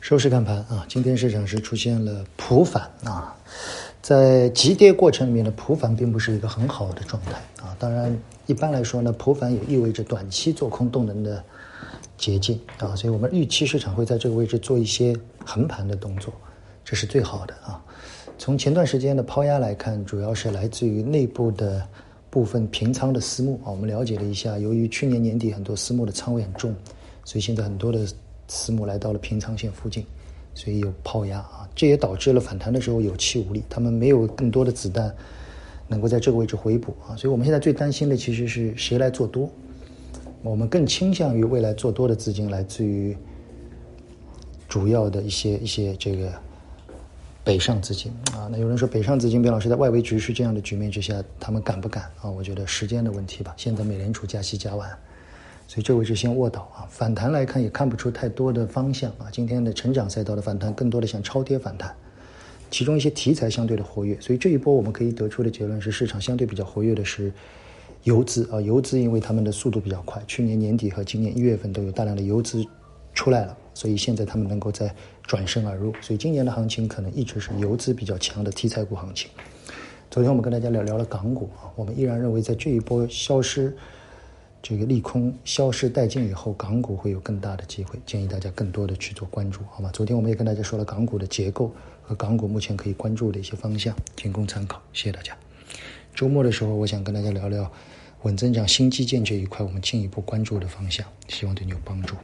收市看盘啊，今天市场是出现了普反啊，在急跌过程里面的普反并不是一个很好的状态啊。当然，一般来说呢，普反也意味着短期做空动能的捷径啊，所以我们预期市场会在这个位置做一些横盘的动作，这是最好的啊。从前段时间的抛压来看，主要是来自于内部的部分平仓的私募啊。我们了解了一下，由于去年年底很多私募的仓位很重，所以现在很多的。私募来到了平仓线附近，所以有抛压啊，这也导致了反弹的时候有气无力，他们没有更多的子弹能够在这个位置回补啊，所以我们现在最担心的其实是谁来做多，我们更倾向于未来做多的资金来自于主要的一些一些这个北上资金啊，那有人说北上资金，边老师在外围局势这样的局面之下，他们敢不敢啊？我觉得时间的问题吧，现在美联储加息加完。所以这位置先卧倒啊，反弹来看也看不出太多的方向啊。今天的成长赛道的反弹更多的像超跌反弹，其中一些题材相对的活跃，所以这一波我们可以得出的结论是市场相对比较活跃的是游资啊，游资因为他们的速度比较快，去年年底和今年一月份都有大量的游资出来了，所以现在他们能够再转身而入，所以今年的行情可能一直是游资比较强的题材股行情。昨天我们跟大家聊聊了港股啊，我们依然认为在这一波消失。这个利空消失殆尽以后，港股会有更大的机会，建议大家更多的去做关注，好吗？昨天我们也跟大家说了港股的结构和港股目前可以关注的一些方向，仅供参考。谢谢大家。周末的时候，我想跟大家聊聊稳增长、新基建这一块，我们进一步关注的方向，希望对你有帮助。